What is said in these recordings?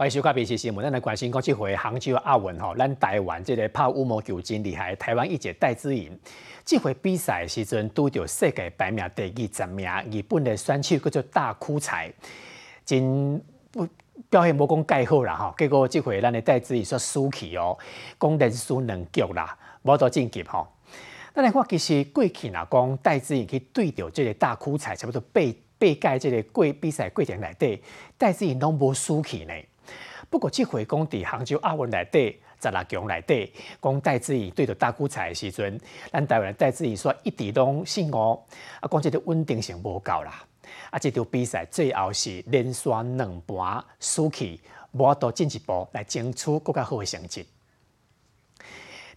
欢迎收看 BBC 新闻，咱来关心讲这回杭州亚运吼，咱台湾这个拍羽毛球真厉害，台湾一姐戴资颖，这回比赛时阵拄着世界排名第二十名日本的选手叫做大枯才，真表现无讲介好啦吼，结果这回咱的戴资颖说输去哦，讲连输两局啦，无多晋级吼。咱来看其实过去呐，讲戴资颖去对着这个大枯才，差不多八八届这个过比赛过程内底，戴资颖拢无输去呢。不过，这回讲伫杭州亚运内底，十六强内底，讲戴志颖对着大枯彩的时阵，咱台湾戴志颖说一直拢信哦，啊，讲这个稳定性无够啦，啊，这场比赛最后是连续两盘输去，无法度进一步来争取更加好的成绩。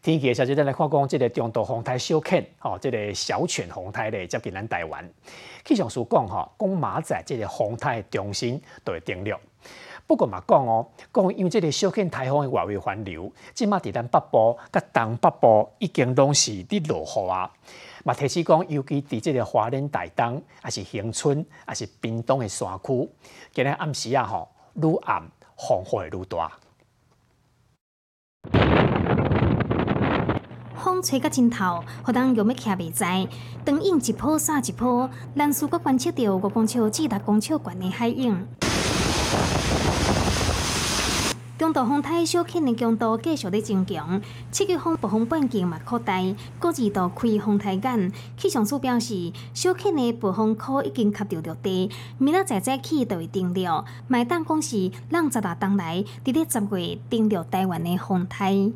天气的消息，咱来看讲，这个中度风台小犬，吼，这个小犬风台咧接近咱台湾。气象署讲，吼，讲马仔这个风台的中心都会定落。不过嘛讲哦，讲因为这个小犬台风的外围环流，即马伫咱北部、甲东北部已经拢是伫落雨啊。嘛提示讲，尤其伫这个华联大东，还是恒春，还是屏东的山区，今日暗时啊吼，愈暗风会愈大。风吹到尽头，互人用要徛袂在，灯影一波煞一波，咱四国观测到五公尺至六公尺悬的海影。中度风台小犬的强度继续在增强，七级风暴风半径嘛扩大，各二度开风台眼。气象署表示，小犬的暴风口已经吸到落地，明仔载早起就会定了。麦当讲是让十六冬来，伫咧十月登陆台湾的风台。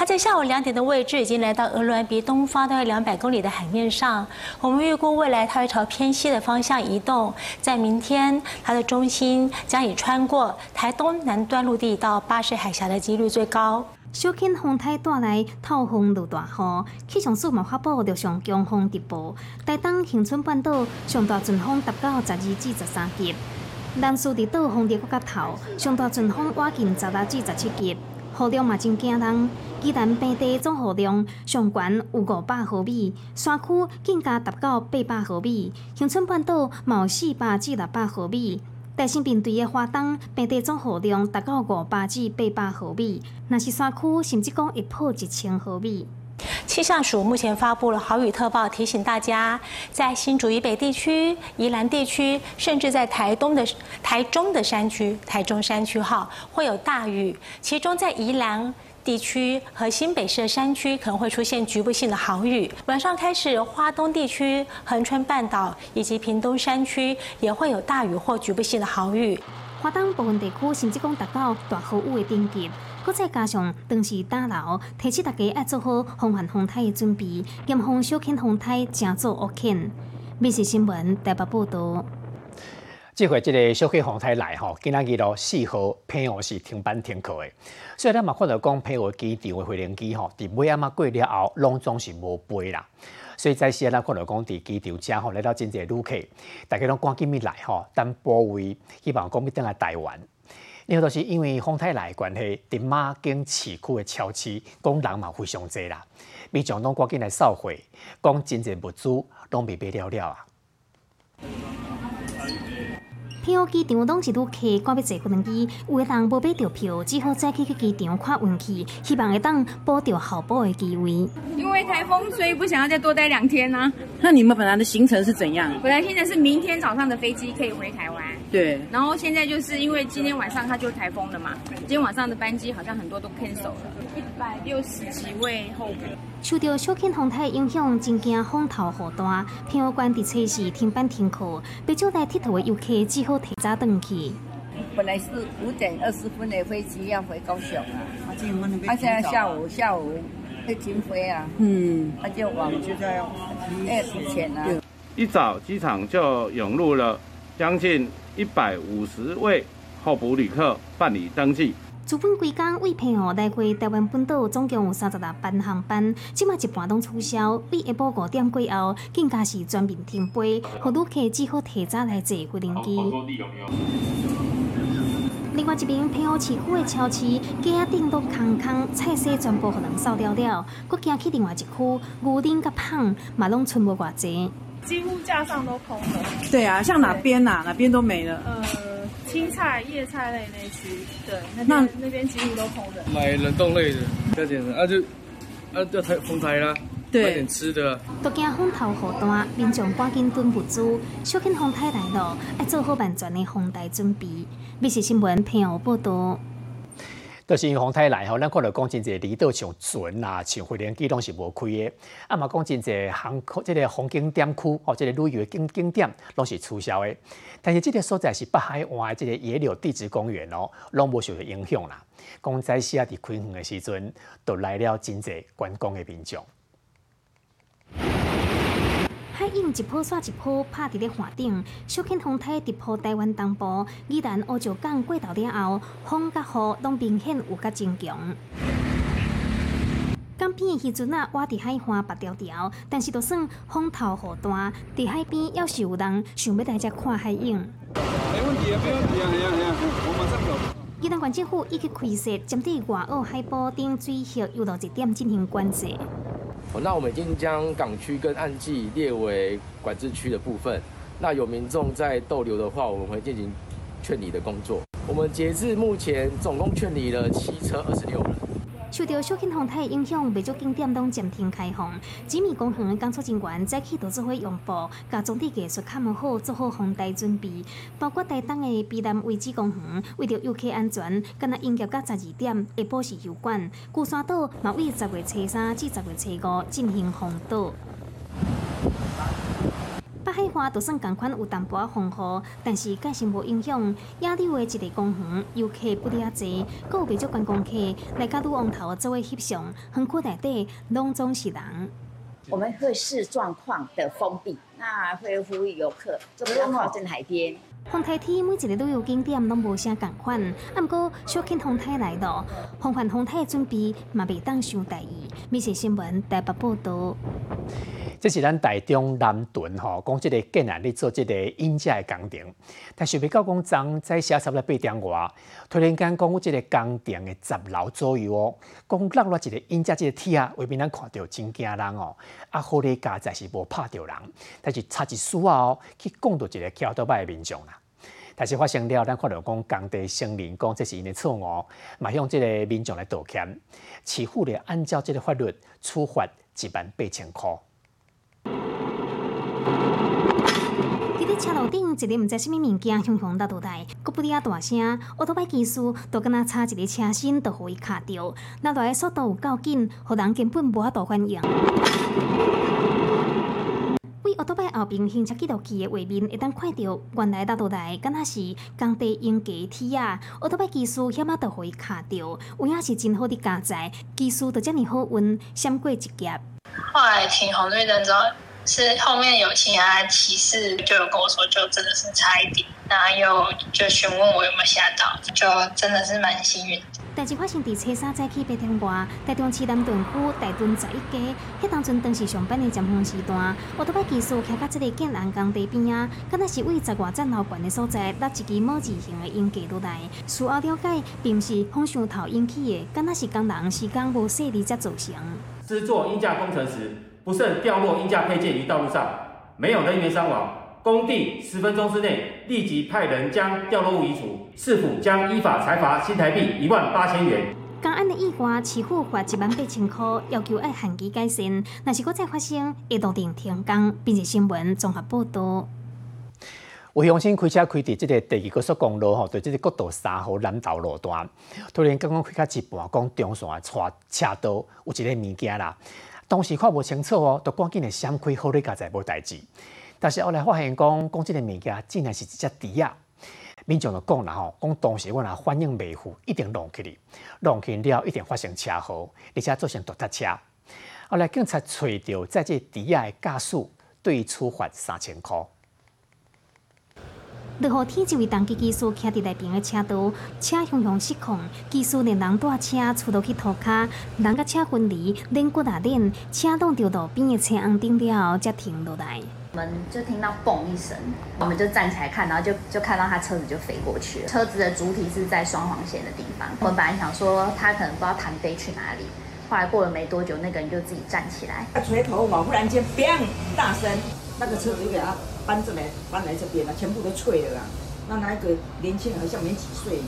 它在下午两点的位置已经来到鹅銮鼻东方大约两百公里的海面上。我们预估未来它会朝偏西的方向移动，在明天它的中心将以穿过台东南端陆地到巴士海峡的几率最高。小犬风台带来透风落大雨，气象署嘛发布着上强风直播。台东恒春半岛上大阵风达到十二至十三级，南苏伫岛风的国家头上大阵风挖近十六至十七级。雨量嘛真惊人，宜兰平地总雨量上悬有五百毫米，山区更加达到八百毫米，乡村半岛嘛有四百至六百毫米。大新平地的花东平地总雨量达到五百至八百毫米，若是山区甚至讲会破一千毫米。气象署目前发布了豪雨特报，提醒大家，在新竹以北地区、宜兰地区，甚至在台东的台中的山区、台中山区哈，会有大雨。其中在宜兰地区和新北市的山区可能会出现局部性的豪雨。晚上开始，花东地区、恒春半岛以及屏东山区也会有大雨或局部性的豪雨。花东部分地区甚至讲达到大雨的等级。搁再加上当时打捞，提醒大家要做好防范风台的准备，严防小犬风台正做恶犬。美食新闻台北报道。这回这个小犬风台来吼，今仔日咯四号平湖是停班停课的，所以咱嘛看到讲平湖机场的飞行机吼，伫尾暗啊过了后，拢总是无飞啦。所以在时咱看到讲伫机场遮吼来到真济旅客，大家拢赶紧咪来吼，等保卫，希望讲要等来台湾。另外就是因为风太来关系，伫马经市区的超市，讲人嘛非常侪啦，民众拢赶紧来扫货，讲真济物资拢未买了了啊。票机场拢是旅客赶要坐飞机，有的人无买到票，只好再去去机场看运气，希望会当补到候补的机位。因为台风，所以不想要再多待两天呢。那你们本来的行程是怎样？本来现在是明天早上的飞机可以回台湾。对。然后现在就是因为今天晚上它就台风了嘛，今天晚上的班机好像很多都 cancel 了，一百六十几位候补。受到小犬风台影响，真惊风头雨大，平湖关伫测试停班停课，被招来铁佗的游客只好提早回去。本来是五点二十分的飞机要回高雄啊，他现在下午下午会停飞啊，嗯，他就往就在二十前啊。一早机场就涌入了将近一百五十位候补旅客办理登记。主本规工为平湖来回台湾本岛，总共有三十六班航班，即马一半拢取消。为下晡五点过后，更加是全面停飞，互旅客只好提早来坐飞机。另外一边，平湖市区的超市，架顶都空空，菜色全部互人扫掉了。搁行去另外一区，牛丁甲胖嘛拢剩无偌济，几乎架上都空了。对啊，像哪边呐？哪边都没了。呃。青菜、叶菜类那区，对，那边那边几乎都空的。买冷冻类的，加点啊就啊要台风台啦，买点吃的。都惊风头好大，民众赶紧囤物资，小心风台来了，要做好万全的防台准备。密切新闻听有报道。就是因风台来吼，咱看到讲真济离岛像船啊，像花莲机拢是无开的。啊嘛讲真济航空即个风景点区哦，即个旅游景景点拢是取消的。但是即个所在是北海湾即个野柳地质公园哦，拢无受到影响啦。讲在时啊，伫开园的时阵，都来了真济观光的民众。海涌一波刷一波拍伫咧海顶，小犬风台直扑台湾东部，宜兰乌石港过道了后，风甲雨拢明显有较增强。港边的时阵啊，我伫海岸白条条，但是就算风头雨大，伫海边要是有人想要来遮看海涌。没问题啊，没问题啊，系啊系啊，我马上走。宜兰县政府已经开设针对外澳海保等水域游乐热点进行管制。那我们已经将港区跟岸际列为管制区的部分。那有民众在逗留的话，我们会进行劝离的工作。我们截至目前，总共劝离了七车二十六人。受到小型风台影响，未少景点拢暂停开放。紫米公园的工作人员早起都做伙用布，甲总体技术看门好，做好防台准备。包括台东的避难位置公园，为着游客安全，今日营业到十二点，下晡是休馆。鼓山岛嘛为十月初三至十月初五进行防岛。北海花都算共款有淡薄风雨，但是皆是无影响。亚洲的一个公园游客不哩啊济，阁有不少观光客来甲路王头做位翕相，园区内底拢总是人。我们会视状况的封闭，那会呼吁游客就不要靠近海边。风台天每一个旅游景点拢无啥共款，啊，毋过小庆风台来咯，防范风台的准备嘛未当伤大意。密切新闻台北报道。这是咱台中南屯吼，讲即个建案咧做即个引架的工程，但是未到讲昨在写差不多八点外，突然间讲即个工程的十楼左右哦，讲落落一个引架即个铁啊，外面咱看到真惊人哦，啊好咧加在是无拍着人，但是差一丝啊哦，去讲到一个桥头摆的民众啦。但是发生了，咱看到讲工地声明讲这是因的错误，嘛向这个民众来道歉，起户咧按照这个法律处罚一万八千块。伫咧车路顶，一个毋知啥物物件向向落倒来，佫不哩啊大声，奥托摆技术都敢若差一个车身，都互伊卡着，落来的速度有够紧，互人根本无法度反应。为奥托拜后边行车记录器的画面，会当看到原来大都台，敢若是工地用假梯啊，奥托拜技术险啊，都互伊卡着，有影是真好的加载，技术就遮尔好运，闪过一劫。后来停红绿灯之后。是后面有其他骑士就有跟我说，就真的是差一点，然后又就询问我有没有吓到，就真的是蛮幸运。代志发生伫车三早起八点外，台中市南屯区大屯十一街，迄当阵当时上班的尖峰时段，我都把技术徛到这个建安工地边啊，敢若是为十外站楼管的所在，落一支模字形的烟架落来。事后了解，并不是风上头引起的，敢若是工人时间无细致才造成。制作音架工程时。不慎掉落音架配件于道路上，没有人员伤亡。工地十分钟之内立即派人将掉落物移除，市府将依法裁罚新台币一万八千元。刚安的意外，起付罚一万八千块，要求要限期改善。若是果再发生，会冻定停工，并且新闻综合报道。有乡亲开车开伫即个第二高速公路吼，对即个国道三号南道路段，突然刚刚开到一半，讲中线错车道有一个物件啦。当时看无清楚哦，都赶紧的闪开，好咧加载无代志。但是后来发现讲，讲即个物件竟然是一只猪啊！民众就讲啦吼，讲当时我若反应袂赴，一定弄去哩，弄去了一定发生车祸，而且造成大车。后来警察找到在这猪仔的家属，对处罚三千块。落雨天，一位重机技师徛伫内边的车道，车向向失控，技师连人带车出到去涂骹，人甲车分离，连骨啊连，车撞到路边的车红顶了后，才停落来。我们就听到嘣一声，我们就站起来看，然后就就看到他车子就飞过去了。车子的主体是在双黄线的地方。我们本来想说他可能不知道弹飞去哪里，后来过了没多久，那个人就自己站起来，他垂头嘛，忽然间嘣大声，那个车子就给他。搬这来，搬来这边了，全部都脆了啦。那那个年轻人好像没几岁。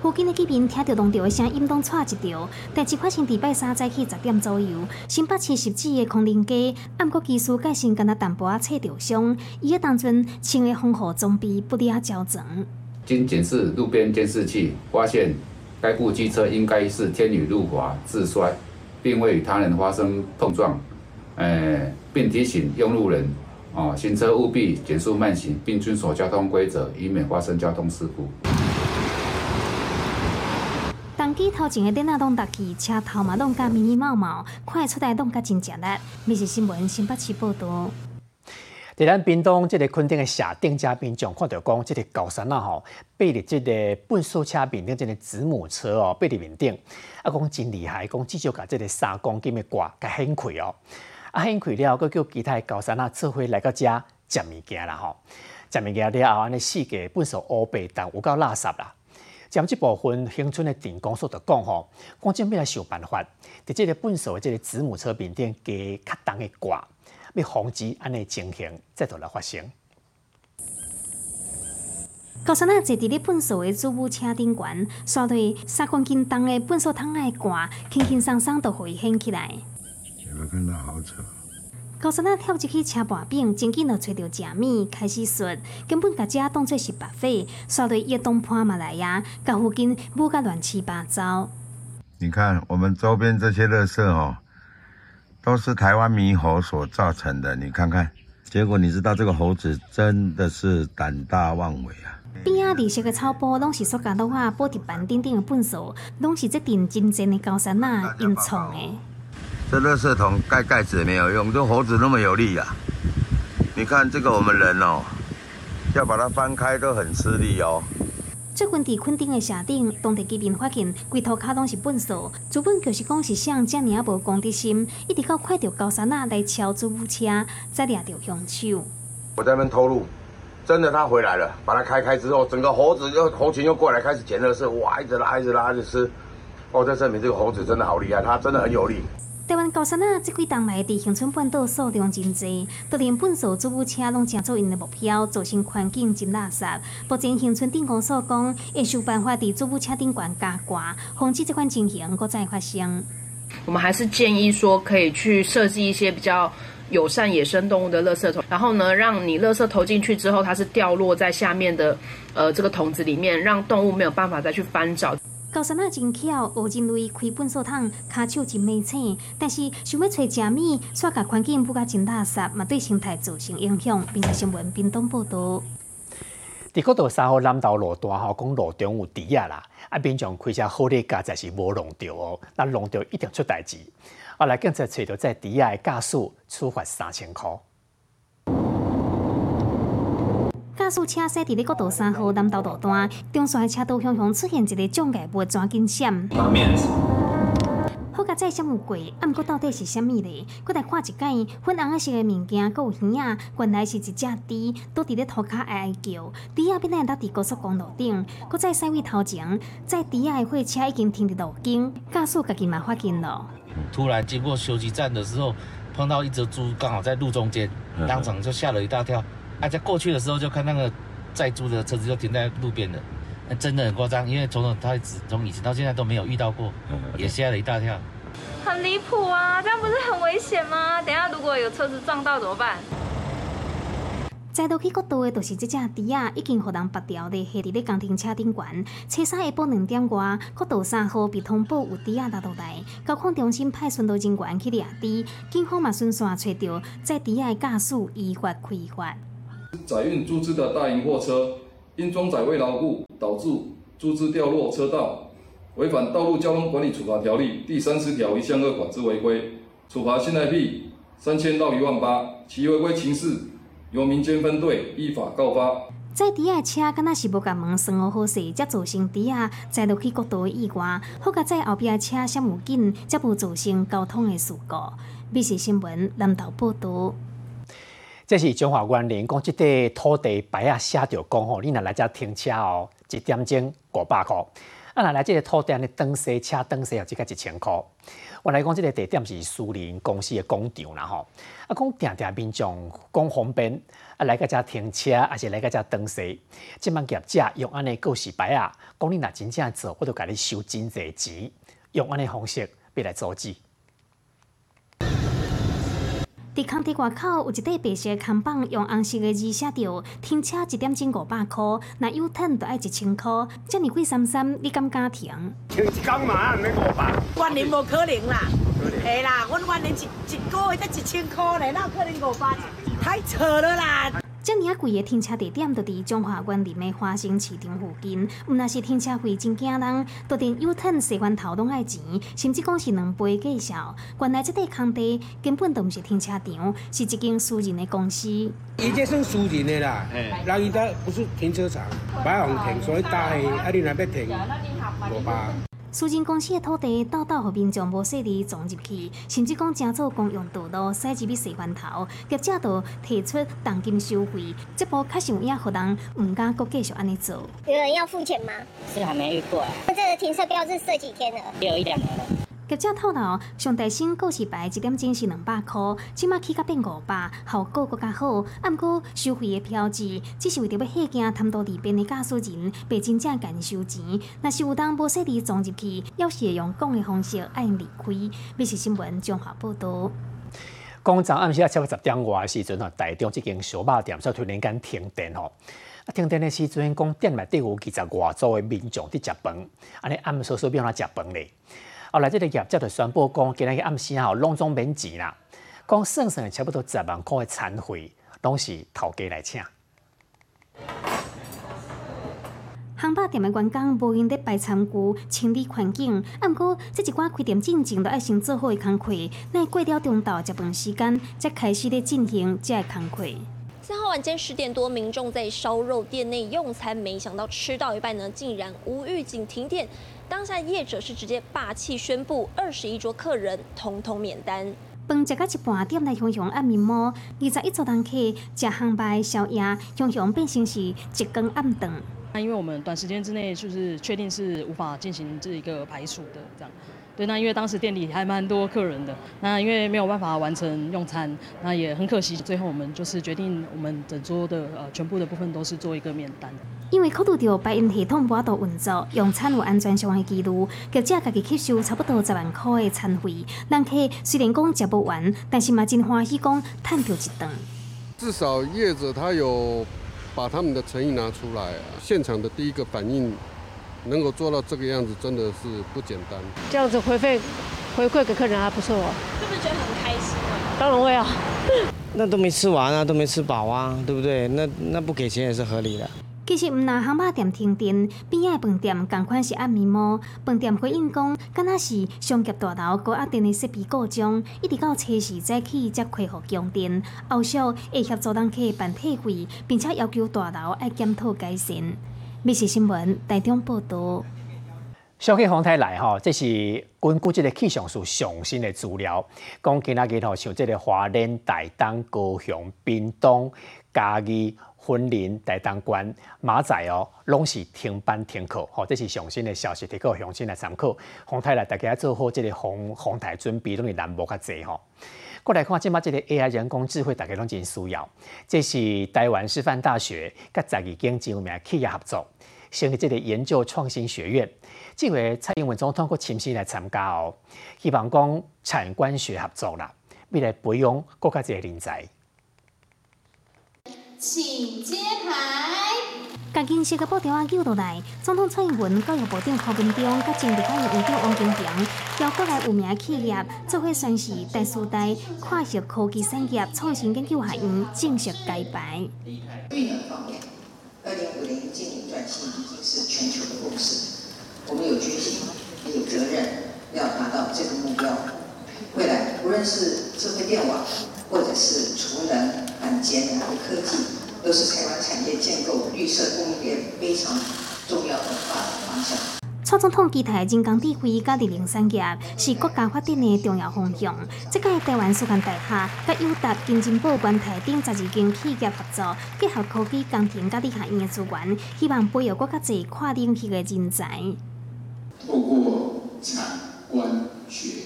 附近的居民听到弄潮的声音，都踹一条。代志发生伫拜三早起十点左右，新北七十几的空林街，暗国技术介先跟他淡薄仔测着伤，伊个当阵穿的防护装备不离较整。经检视路边监视器，发现该部机车应该是天雨路滑自摔，并未与他人发生碰撞。诶，并提醒用路人，哦，行车务必减速慢行，并遵守交通规则，以免发生交通事故。当机头前的电脑拢搭起，车头嘛拢甲密密茂茂，看出来拢甲真正力。密是新闻新北市报道。在咱屏东这个垦丁的下定嘉宾就看到讲，这个高山啊吼，背入这个粪扫车面顶，这个子母车哦，背入面顶，啊讲真厉害，讲至少甲这个三公斤的挂甲掀开哦，啊掀开了，佮叫其他高山啊做伙来到遮食物件啦吼，食物件了后，安尼四个粪扫乌白但有够垃圾啦。将这部分乡村的电工所就讲吼，讲正要来想办法，伫这个粪扫的这个子母车面顶加较重的挂，要防止安尼情形再度来发生。高山啊，坐伫咧粪扫的子母车顶悬，刷对三公斤重的粪扫桶的挂，轻轻松松就回掀起来。高山啊，跳入去车把柄，真紧就找到食物，开始说，根本把遮当作是白费，刷落叶东坡马来呀，甲附近抹甲乱七八糟。你看我们周边这些垃圾哦，都是台湾猕猴所造成的。你看看，结果你知道这个猴子真的是胆大妄为啊！边啊绿色的草坡，拢是塑胶袋啊，玻璃板顶顶的粪扫，拢是这顶真正的高山啊硬创的。这垃圾桶盖盖子也没有用，这猴子那么有力啊！你看这个我们人哦，要把它翻开都很吃力哦。最近伫垦丁的社顶，当地居民发现规头卡拢是粪扫，主本就是讲是像遮尔啊无公德心，一直到快到高山啊来敲租务车，才掠到凶手。我在那边偷录，真的他回来了，把它开开之后，整个猴子又猴群又过来开始捡垃圾，哇，一直拉一直拉一直吃。哦，在证明这个猴子真的好厉害，它真的很有力。台湾高山啊，这几冬来伫乡村半岛数量真多，都连粪扫租务车拢成做因的目标，造成环境真垃圾。目前乡村电工所讲，会想办法伫租务车顶悬加挂，防止这款情形搁再发生。我们还是建议说，可以去设计一些比较友善野生动物的垃圾桶，然后呢，让你垃圾投进去之后，它是掉落在下面的呃这个桶子里面，让动物没有办法再去翻找。高山啊，真巧，学人类开粪扫桶，骹手真美青，但是想要找食物，煞甲环境不甲真垃圾，嘛对生态造成影响。并且新闻屏东报道。伫国道三号南道路段吼，讲路中有猪仔啦，啊，平常开车好咧，加在是无弄着哦，那弄着一定出代志。后来警察找到在猪仔的驾驶，处罚三千块。驾驶车驶伫咧国道三号南道路段，中线的车道向向出现一个障碍物，抓紧闪。好佳在闪有过，啊，毋过到底是虾物咧？搁来看一解，粉红色的物件，搁有耳仔，原来是一只猪，倒伫咧涂骹哀哀叫。猪仔变来搭伫高速公路顶，搁在驶位头前，在猪仔的货车已经停伫路肩，驾驶家己嘛发现了。突然经过休息站的时候，碰到一只猪，刚好在路中间，当场就吓了一大跳。啊，在过去的时候就看那个载猪的车子就停在路边的，那真的很夸张，因为从头他从以前到现在都没有遇到过，也吓了一大跳。很离谱啊，这样不是很危险吗？等下如果有车子撞到怎么办？再到去国道的，就是这只猪啊已经互人拔掉的，下伫咧工程车顶悬。车三下晡两点外，国道三号被通报有猪啊拉倒来，交控中心派巡逻人员去掠猪，警方嘛顺线找到在猪啊的驾驶依法开罚。载运猪只的大型货车因装载未牢固，导致猪只掉落车道，违反《道路交通管理处罚条例》第三十条一项二款之违规，处罚新台币三千到一万八。其违规情事由民间分队依法告发。载猪仔车敢若是无甲门生好好势，才造成猪仔载落去国道的意外。好甲在后壁车闪有紧，才无造成交通的事故。美视新闻南投报道。这是中华园林讲，即块土地牌啊写着讲吼，你若来遮停车哦，一点钟五百块。啊，若来即个土地的登西车登西要只个一千块。我来讲，即个地点是苏宁公司的工厂啦吼。啊，讲定定民众讲方便，啊来个遮停车，还是来个遮登西，即帮业者用安尼告示牌啊，讲你若真正做，我就甲你收真济钱，用安尼方式要来阻止。伫空地外口有一块白色空板，用红色的字写着“停车一点钟五百块，那有趁就爱一千块”。遮尼贵三三，你敢敢停？停一工嘛，免五百。万年无可能啦，系啦，阮万年一一个月才一千块呢，哪有可能五百？太扯了啦！遮尔啊贵的停车地点，就伫中华园林的花生市场附近。毋若是停车费真惊人，都连 U turn 洗完头拢爱钱，甚至讲是两倍计绍。原来这块空地根本都毋是停车场，是一间私人的公司。伊这算私人的啦，人伊这不是停车场，摆红停，所以大的啊，你若要停，无吧。私人公司的土地，道道互民众无细地撞入去，甚至讲正做公用道路，驶入去洗源头，业者都提出重金收费，这波确实有影，互人毋敢阁继续安尼做。有人要付钱吗？是还没遇过。啊这个停车标志设几天了？有一两年了。业者透露，上大新告示牌一点钟是两百块，即马起甲变五百，效果更加好。啊，毋过收费的标志，只是为着要吓惊贪多利便的驾驶人，被真正甲收钱。若是有当无细地撞入去，要是会用讲的方式爱离开。美食新闻综合报道。讲昨暗时啊，超过十点外时阵吼，台中即间小肉店所突然间停电吼。啊，停电的时阵，讲店内底有二十外组的民众伫食饭，安尼暗时说要安怎食饭咧？后来，这个业者就宣布讲，今日暗时吼，拢总免钱啦。讲剩剩的差不多十万块的餐费，拢是头家来请。烘肉店的员工无用得摆餐具、清理环境，啊，毋过这一寡开店进前都爱先做好的工课，那过了中昼食饭时间，才开始咧进行这个工课。三号晚间十点多，民众在烧肉店内用餐，没想到吃到一半呢，竟然无预警停电。当下业者是直接霸气宣布，二十一桌客人统统免单。饭食到一半，店内熊熊暗面膜，二十一桌人客食烘白宵夜，熊熊变成是一根暗顿。那因为我们短时间之内就是确定是无法进行这一个排除的，这样。对，那因为当时店里还蛮多客人的，那因为没有办法完成用餐，那也很可惜。最后我们就是决定，我们整桌的呃全部的部分都是做一个免单。因为考虑到白银系统无法度运作，用餐有安全相关的记录，业者家己吸收差不多十万块的餐费。人客虽然讲食不完，但是嘛真欢喜讲赚到一顿。至少业者他有把他们的诚意拿出来，现场的第一个反应。能够做到这个样子，真的是不简单。这样子回馈回馈给客人还不错，是不是觉得很开心啊？当然会啊，那都没吃完啊，都没吃饱啊，对不对？那那不给钱也是合理的。其实，毋拿烘肉店停电，边仔饭店同款是暗暝幕。饭店回应讲，敢若是商业大楼高压电的设备故障，一直到车时早起才恢复供电。后续会协助人客办退费，并且要求大楼要检讨改善。美食新闻台中报道。小气风台来吼，这是根据这个气象署上新的资料，讲今仔日吼，像这个华莲、台东、高雄、屏东、嘉义、云林、台东关、马仔哦，拢是停班停课。吼，这是上新的消息，提供乡亲来参考。风台来，大家做好这个风风台准备，拢是难无较济吼。过来看，即马这个 AI 人工智慧，大家拢真需要。这是台湾师范大学甲十二间知名企业合作，成立这个研究创新学院。这回蔡英文总统过亲自来参加哦，希望讲产官学合作啦，未来培养更加侪人才。请揭牌。甲金色个布条啊叫落来，总统蔡英文、教育部长柯文忠、甲政治委员院长王金平，邀国内有名企业做伙宣誓第四代跨学科技产业创新研究学院正式揭牌。经营，转型已经是全球的共识，我们有决心，也有责任要达到这个目标。未来无论是智慧电网，或者是储能、节能的科技。都是台湾产业建构绿色供应链非常重要的发展方向。蔡总统期待人工智慧加智能产业是国家发展的重要方向。这届台湾师范大学甲友达金金宝关台等十二间企业合作，结合科技、工程、甲理学院的资源，希望培育国家侪跨领域的人才。透过产官学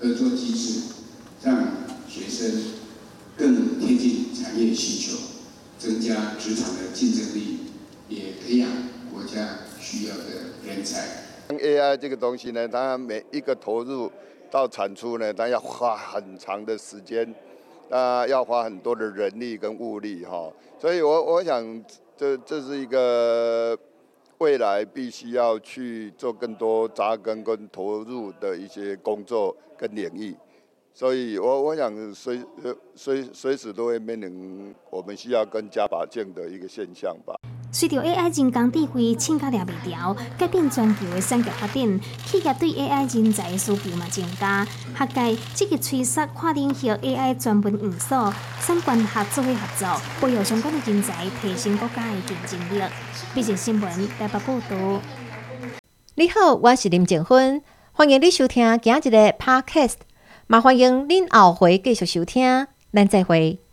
合作机制，让学生更贴近产业需求，增加职场的竞争力，也培养国家需要的人才。AI 这个东西呢，它每一个投入到产出呢，它要花很长的时间，啊，要花很多的人力跟物力哈，所以我我想这这是一个未来必须要去做更多扎根跟投入的一些工作跟领域，所以我我想随随随时都会面临我们需要更加把劲的一个现象吧。随着 AI 人工智慧请加抓未调，改变全球的产业发展，企业对 AI 人才的需求嘛增加。学界积极催促跨领域 AI 专门院所、相关合作的合作，培育相关的人才，提升国家的竞争力。毕竟新闻台北报道。你好，我是林静芬，欢迎你收听今日的 Podcast，也欢迎您后回继续收听，咱再会。